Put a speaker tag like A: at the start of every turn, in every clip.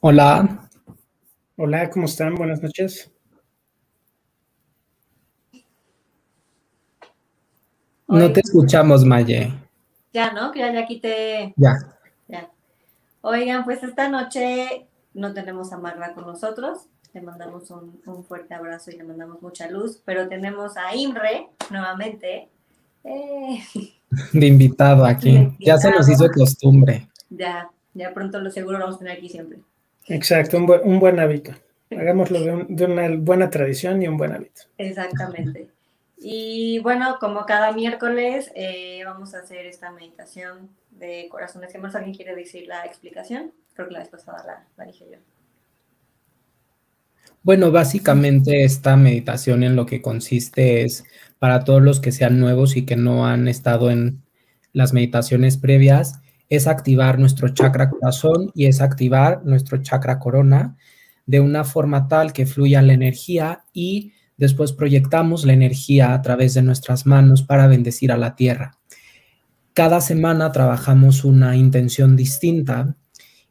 A: Hola.
B: Hola, ¿cómo están? Buenas noches.
A: No te escuchamos, Maye.
C: Ya, ¿no? Que ya, ya quité.
A: Ya.
C: Ya. Oigan, pues esta noche no tenemos a Magda con nosotros. Le mandamos un, un fuerte abrazo y le mandamos mucha luz, pero tenemos a Imre nuevamente. Eh,
A: De invitado aquí.
C: De
A: Ya se nos hizo costumbre.
C: ya, ya pronto lo seguro lo vamos a tener aquí siempre.
B: Exacto, un buen, un buen hábito. Hagámoslo de, un- de una buena tradición y un buen hábito.
C: Exactamente. Y bueno, como cada miércoles, eh, vamos a hacer esta meditación de corazones gemelos. ¿Alguien quiere decir la explicación? Creo que la vez pasada la, la dije yo.
A: Bueno, básicamente esta meditación en lo que consiste es para todos los que sean nuevos y que no han estado en las meditaciones previas, es activar nuestro chakra corazón y es activar nuestro chakra corona de una forma tal que fluya la energía y después proyectamos la energía a través de nuestras manos para bendecir a la tierra. Cada semana trabajamos una intención distinta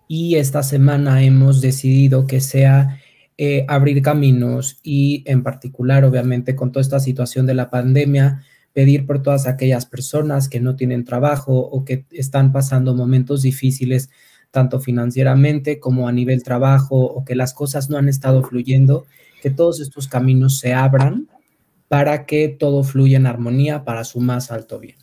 A: y esta semana hemos decidido que sea eh, abrir caminos y en particular, obviamente, con toda esta situación de la pandemia, pedir por todas aquellas personas que no tienen trabajo o que están pasando momentos difíciles, tanto financieramente como a nivel trabajo, o que las cosas no han estado fluyendo, que todos estos caminos se abran para que todo fluya en armonía para su más alto bien.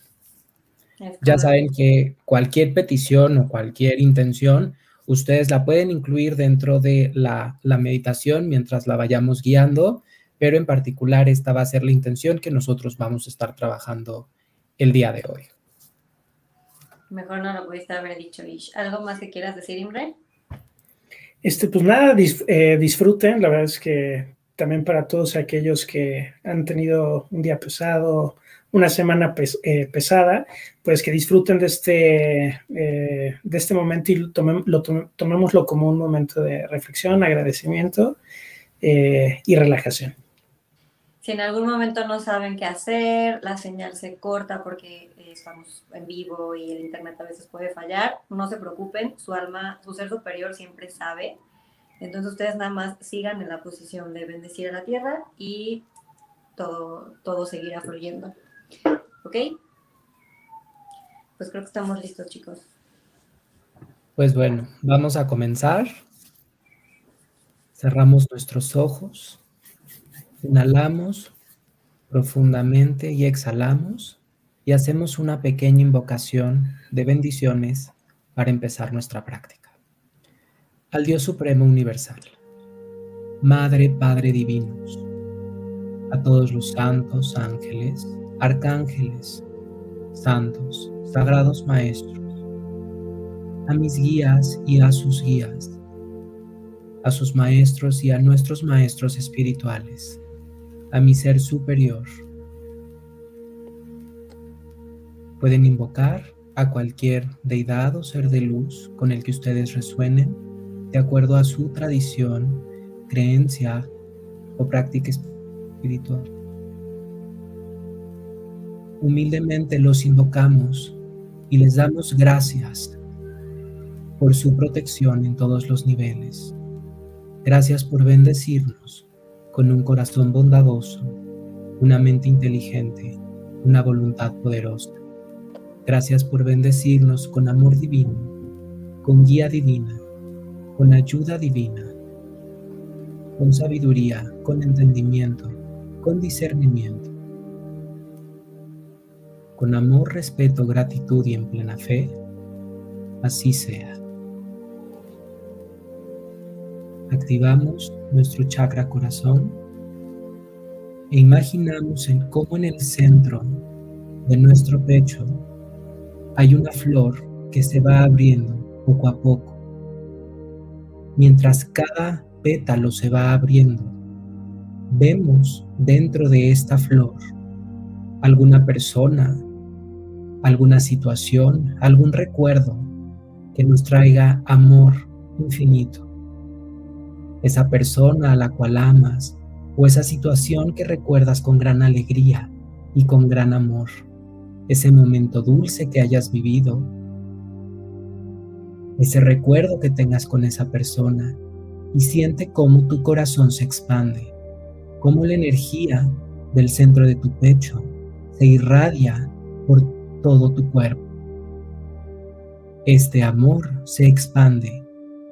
A: Ya saben que cualquier petición o cualquier intención, ustedes la pueden incluir dentro de la, la meditación mientras la vayamos guiando, pero en particular esta va a ser la intención que nosotros vamos a estar trabajando el día de hoy.
C: Mejor no lo pudiste haber dicho, Ish. ¿Algo más que quieras decir, Imre?
B: Este, pues nada, dis- eh, disfruten. La verdad es que también para todos aquellos que han tenido un día pesado, una semana pes- eh, pesada, pues que disfruten de este, eh, de este momento y tomem- lo tome- tomémoslo como un momento de reflexión, agradecimiento eh, y relajación.
C: Si en algún momento no saben qué hacer, la señal se corta porque eh, estamos en vivo y el internet a veces puede fallar, no se preocupen, su alma, su ser superior siempre sabe. Entonces ustedes nada más sigan en la posición de bendecir a la tierra y todo, todo seguirá fluyendo. ¿Ok? Pues creo que estamos listos, chicos.
A: Pues bueno, vamos a comenzar. Cerramos nuestros ojos. Inhalamos profundamente y exhalamos y hacemos una pequeña invocación de bendiciones para empezar nuestra práctica. Al Dios Supremo Universal, Madre, Padre Divinos, a todos los santos, ángeles, arcángeles, santos, sagrados maestros, a mis guías y a sus guías, a sus maestros y a nuestros maestros espirituales, a mi ser superior. Pueden invocar a cualquier deidad o ser de luz con el que ustedes resuenen, de acuerdo a su tradición, creencia o práctica espiritual. Humildemente los invocamos y les damos gracias por su protección en todos los niveles. Gracias por bendecirnos con un corazón bondadoso, una mente inteligente, una voluntad poderosa. Gracias por bendecirnos con amor divino, con guía divina, con ayuda divina, con sabiduría, con entendimiento, con discernimiento, con amor, respeto, gratitud y en plena fe. Así sea. Activamos nuestro chakra corazón e imaginamos en cómo en el centro de nuestro pecho hay una flor que se va abriendo poco a poco. Mientras cada pétalo se va abriendo, vemos dentro de esta flor alguna persona, alguna situación, algún recuerdo que nos traiga amor infinito. Esa persona a la cual amas o esa situación que recuerdas con gran alegría y con gran amor. Ese momento dulce que hayas vivido. ese recuerdo que tengas con esa persona y siente cómo tu corazón se expande, cómo la energía del centro de tu pecho se irradia por todo tu cuerpo. Este amor se expande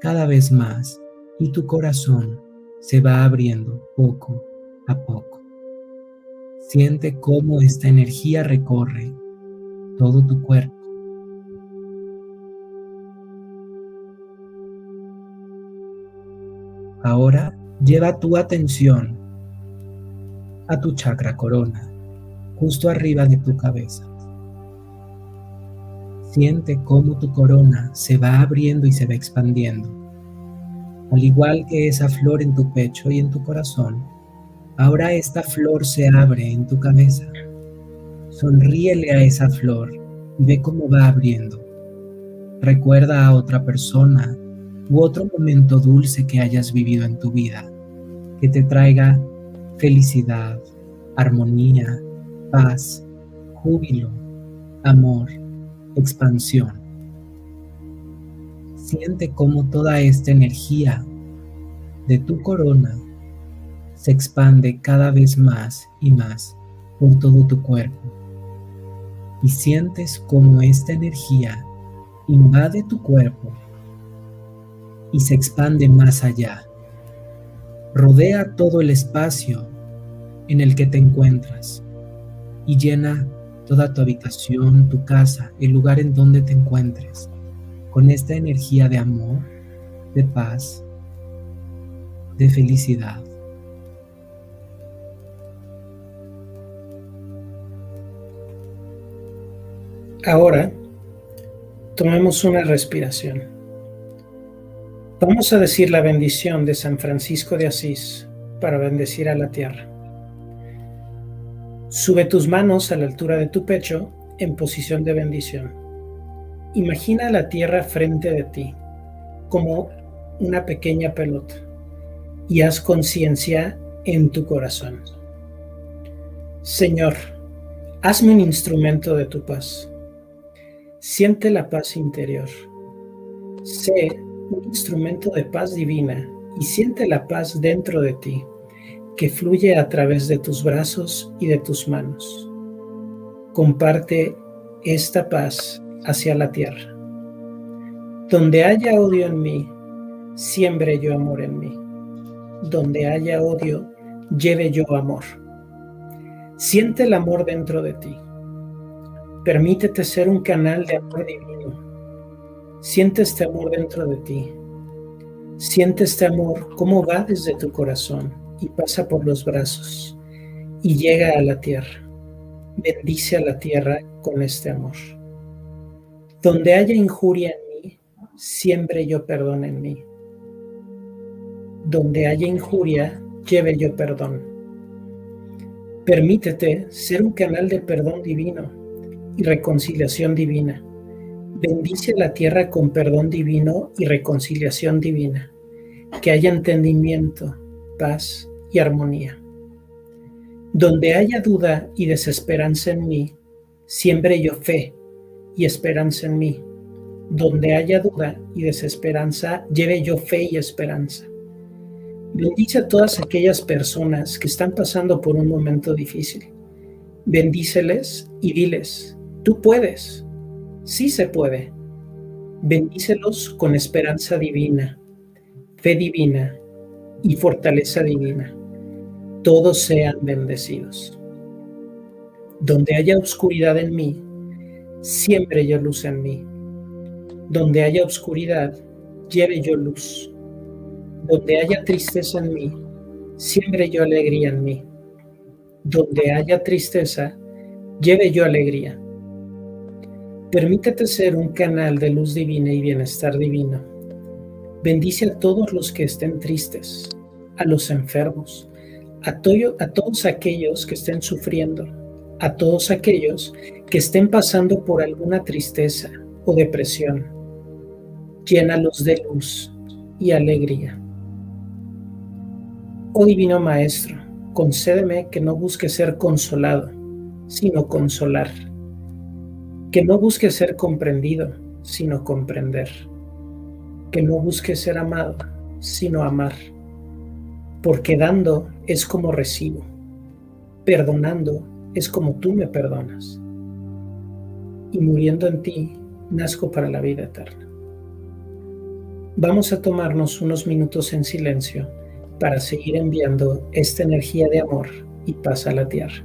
A: cada vez más y tu corazón se va abriendo poco a poco. Siente cómo esta energía recorre todo tu cuerpo. Ahora lleva tu atención a tu chakra corona, justo arriba de tu cabeza. Siente cómo tu corona se va abriendo y se va expandiendo. Al igual que esa flor en tu pecho y en tu corazón, ahora esta flor se abre en tu cabeza. Sonríele a esa flor y ve cómo va abriendo. Recuerda a otra persona u otro momento dulce que hayas vivido en tu vida, que te traiga felicidad, armonía, paz, júbilo, amor, expansión. Siente cómo toda esta energía de tu corona se expande cada vez más y más por todo tu cuerpo. Y sientes cómo esta energía invade tu cuerpo y se expande más allá. Rodea todo el espacio en el que te encuentras y llena toda tu habitación, tu casa, el lugar en donde te encuentres, con esta energía de amor, de paz, de felicidad.
B: Ahora, tomemos una respiración. Vamos a decir la bendición de San Francisco de Asís para bendecir a la tierra. Sube tus manos a la altura de tu pecho en posición de bendición. Imagina la tierra frente de ti como una pequeña pelota y haz conciencia en tu corazón. Señor, hazme un instrumento de tu paz. Siente la paz interior. Sé un instrumento de paz divina y siente la paz dentro de ti que fluye a través de tus brazos y de tus manos. Comparte esta paz hacia la tierra. Donde haya odio en mí, siembre yo amor en mí. Donde haya odio, lleve yo amor. Siente el amor dentro de ti. Permítete ser un canal de amor divino. Siente este amor dentro de ti. Siente este amor, cómo va desde tu corazón y pasa por los brazos y llega a la tierra. Bendice a la tierra con este amor. Donde haya injuria en mí, siempre yo perdón en mí. Donde haya injuria, lleve yo perdón. Permítete ser un canal de perdón divino y reconciliación divina. Bendice la tierra con perdón divino y reconciliación divina. Que haya entendimiento, paz y armonía. Donde haya duda y desesperanza en mí, siembre yo fe y esperanza en mí. Donde haya duda y desesperanza, lleve yo fe y esperanza. Bendice a todas aquellas personas que están pasando por un momento difícil. Bendíceles y diles, tú puedes, sí se puede. Bendícelos con esperanza divina, fe divina y fortaleza divina todos sean bendecidos. Donde haya oscuridad en mí, siempre yo luz en mí. Donde haya oscuridad, lleve yo luz. Donde haya tristeza en mí, siempre yo alegría en mí. Donde haya tristeza, lleve yo alegría. Permítete ser un canal de luz divina y bienestar divino. Bendice a todos los que estén tristes, a los enfermos, a, todos aquellos que estén sufriendo, a todos aquellos que estén pasando por alguna tristeza o depresión. Llénalos de luz y alegría. Oh Divino Maestro, concédeme que no busque ser consolado, sino consolar. Que no busque ser comprendido, sino comprender. que no busques ser amado, sino amar, porque dando es como recibo, perdonando es como tú me perdonas, y muriendo en ti nazco para la vida eterna. Vamos a tomarnos unos minutos en silencio para seguir enviando esta energía de amor y paz a la tierra.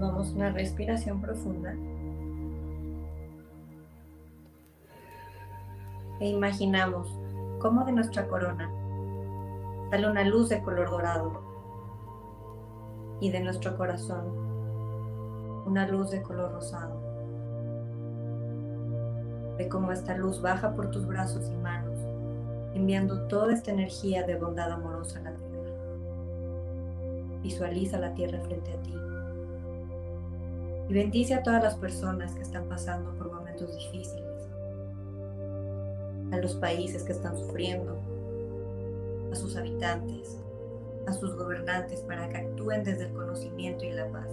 C: Tomamos una respiración profunda. E imaginamos cómo de nuestra corona sale una luz de color dorado y de nuestro corazón una luz de color rosado. Ve cómo esta luz baja por tus brazos y manos, enviando toda esta energía de bondad amorosa a la tierra. Visualiza la tierra frente a ti y bendice a todas las personas que están pasando por momentos difíciles, a los países que están sufriendo, a sus habitantes, a sus gobernantes para que actúen desde el conocimiento y la paz.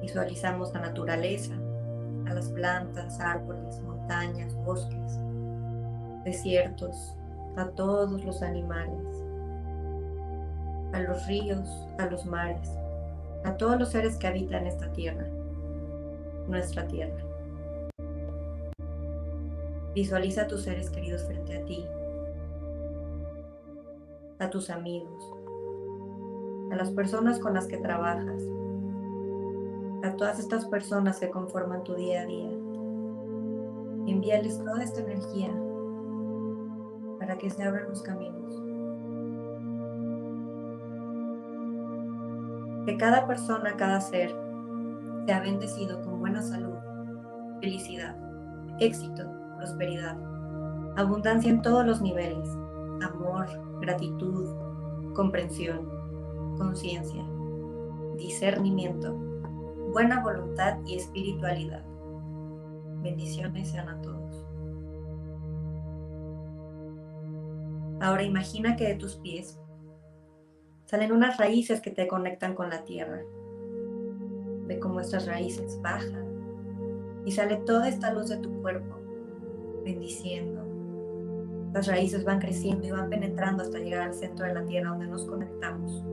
C: Visualizamos la naturaleza, a las plantas, árboles, montañas, bosques, desiertos, a todos los animales, a los ríos, a los mares, a todos los seres que habitan esta tierra, nuestra tierra. Visualiza a tus seres queridos frente a ti, a tus amigos, a las personas con las que trabajas, a todas estas personas que conforman tu día a día. Envíales toda esta energía para que se abran los caminos Que cada persona, cada ser, sea bendecido con buena salud, felicidad, éxito, prosperidad, abundancia en todos los niveles, amor, gratitud, comprensión, conciencia, discernimiento, buena voluntad y espiritualidad. Bendiciones sean a todos. Ahora imagina que de tus pies salen unas raíces que te conectan con la tierra. Ve cómo estas raíces bajan y sale toda esta luz de tu cuerpo, bendiciendo. Las raíces van creciendo y van penetrando hasta llegar al centro de la tierra donde nos conectamos.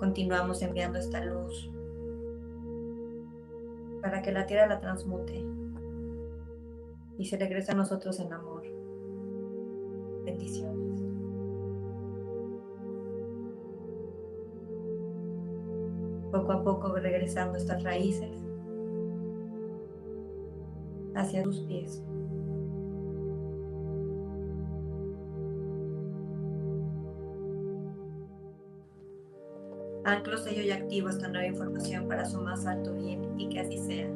C: Continuamos enviando esta luz para que la tierra la transmute y se regrese a nosotros en amor. Bendiciones. Poco a poco regresando estas raíces hacia tus pies. Anclo, sello y activo esta nueva información para su más alto bien y que así sea.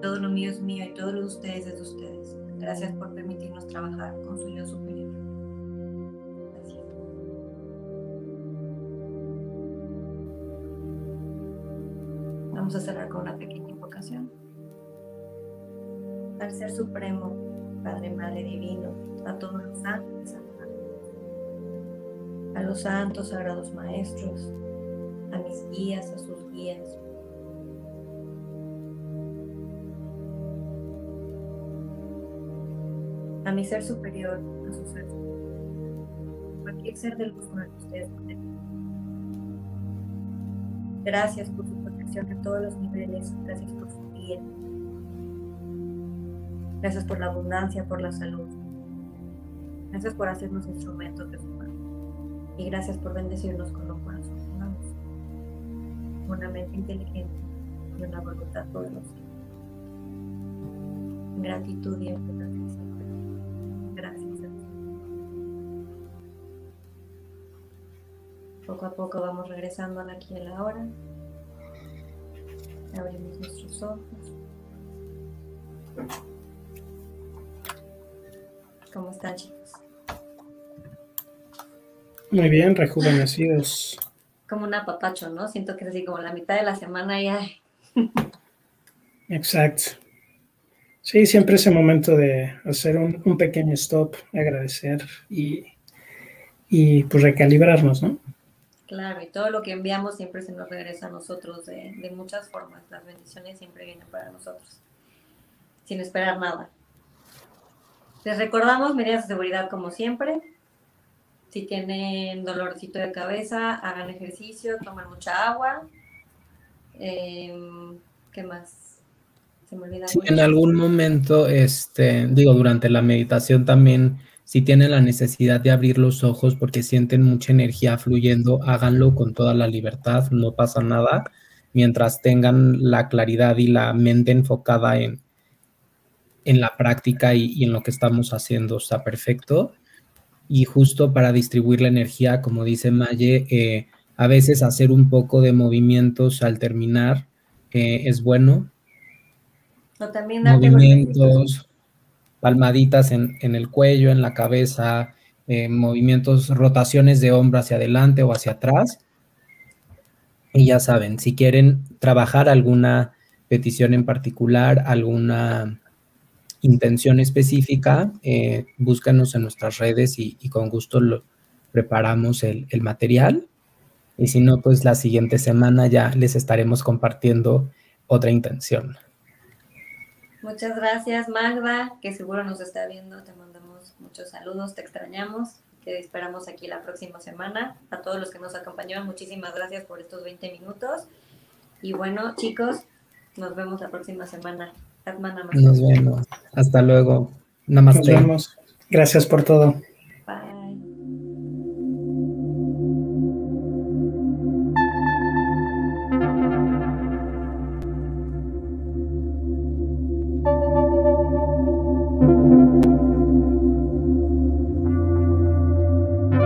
C: Todo lo mío es mío y todo lo de ustedes es de ustedes. Gracias por permitirnos trabajar con su yo superior. Vamos a cerrar con una pequeña invocación. Al Ser Supremo, Padre, Madre Divino, a todos los ángeles, a los santos, sagrados maestros, a mis guías, a sus guías, a mi ser superior, a su ser cualquier ser del luz con que ustedes Gracias por su a todos los niveles. Gracias por su bien. Gracias por la abundancia, por la salud. Gracias por hacernos instrumentos de su mano. Y gracias por bendecirnos con los corazones humanos, una mente inteligente y una voluntad poderosa. Gratitud y gracias. Gracias. Poco a poco vamos regresando aquí a la hora. Abrimos nuestros ojos. ¿Cómo están, chicos?
B: Muy bien, rejuvenecidos.
C: Como un apapacho, ¿no? Siento que es así como la mitad de la semana ya.
B: Exacto. Sí, siempre ese momento de hacer un, pequeño stop, agradecer y, y pues recalibrarnos, ¿no?
C: Claro, y todo lo que enviamos siempre se nos regresa a nosotros de, de muchas formas. Las bendiciones siempre vienen para nosotros, sin esperar nada. Les recordamos medidas de seguridad como siempre. Si tienen dolorcito de cabeza, hagan ejercicio, tomen mucha agua. Em, ¿Qué más?
A: Se me olvida. En algún momento, este, digo, durante la meditación también, si tienen la necesidad de abrir los ojos porque sienten mucha energía fluyendo, háganlo con toda la libertad, no pasa nada, mientras tengan la claridad y la mente enfocada en, en la práctica y, en lo que estamos haciendo está perfecto. Y justo para distribuir la energía, como dice Maye, eh, a veces hacer un poco de movimientos al terminar eh, es bueno.
C: también
A: movimientos, palmaditas en, el cuello, en la cabeza, eh, movimientos, rotaciones de hombro hacia adelante o hacia atrás. Y ya saben, si quieren trabajar alguna petición en particular, alguna intención específica, eh, búscanos en nuestras redes y, con gusto lo, preparamos el, el, material. Y si no, pues la siguiente semana ya les estaremos compartiendo otra intención.
C: Muchas gracias Magda, que seguro nos está viendo. Te mandamos muchos saludos, te extrañamos. Te esperamos aquí la próxima semana. A todos los que nos acompañaron, muchísimas gracias por estos 20 minutos. Y bueno, chicos, nos vemos la próxima semana.
A: Nos vemos. Hasta luego. Namaste.
B: Nos vemos. Gracias por todo.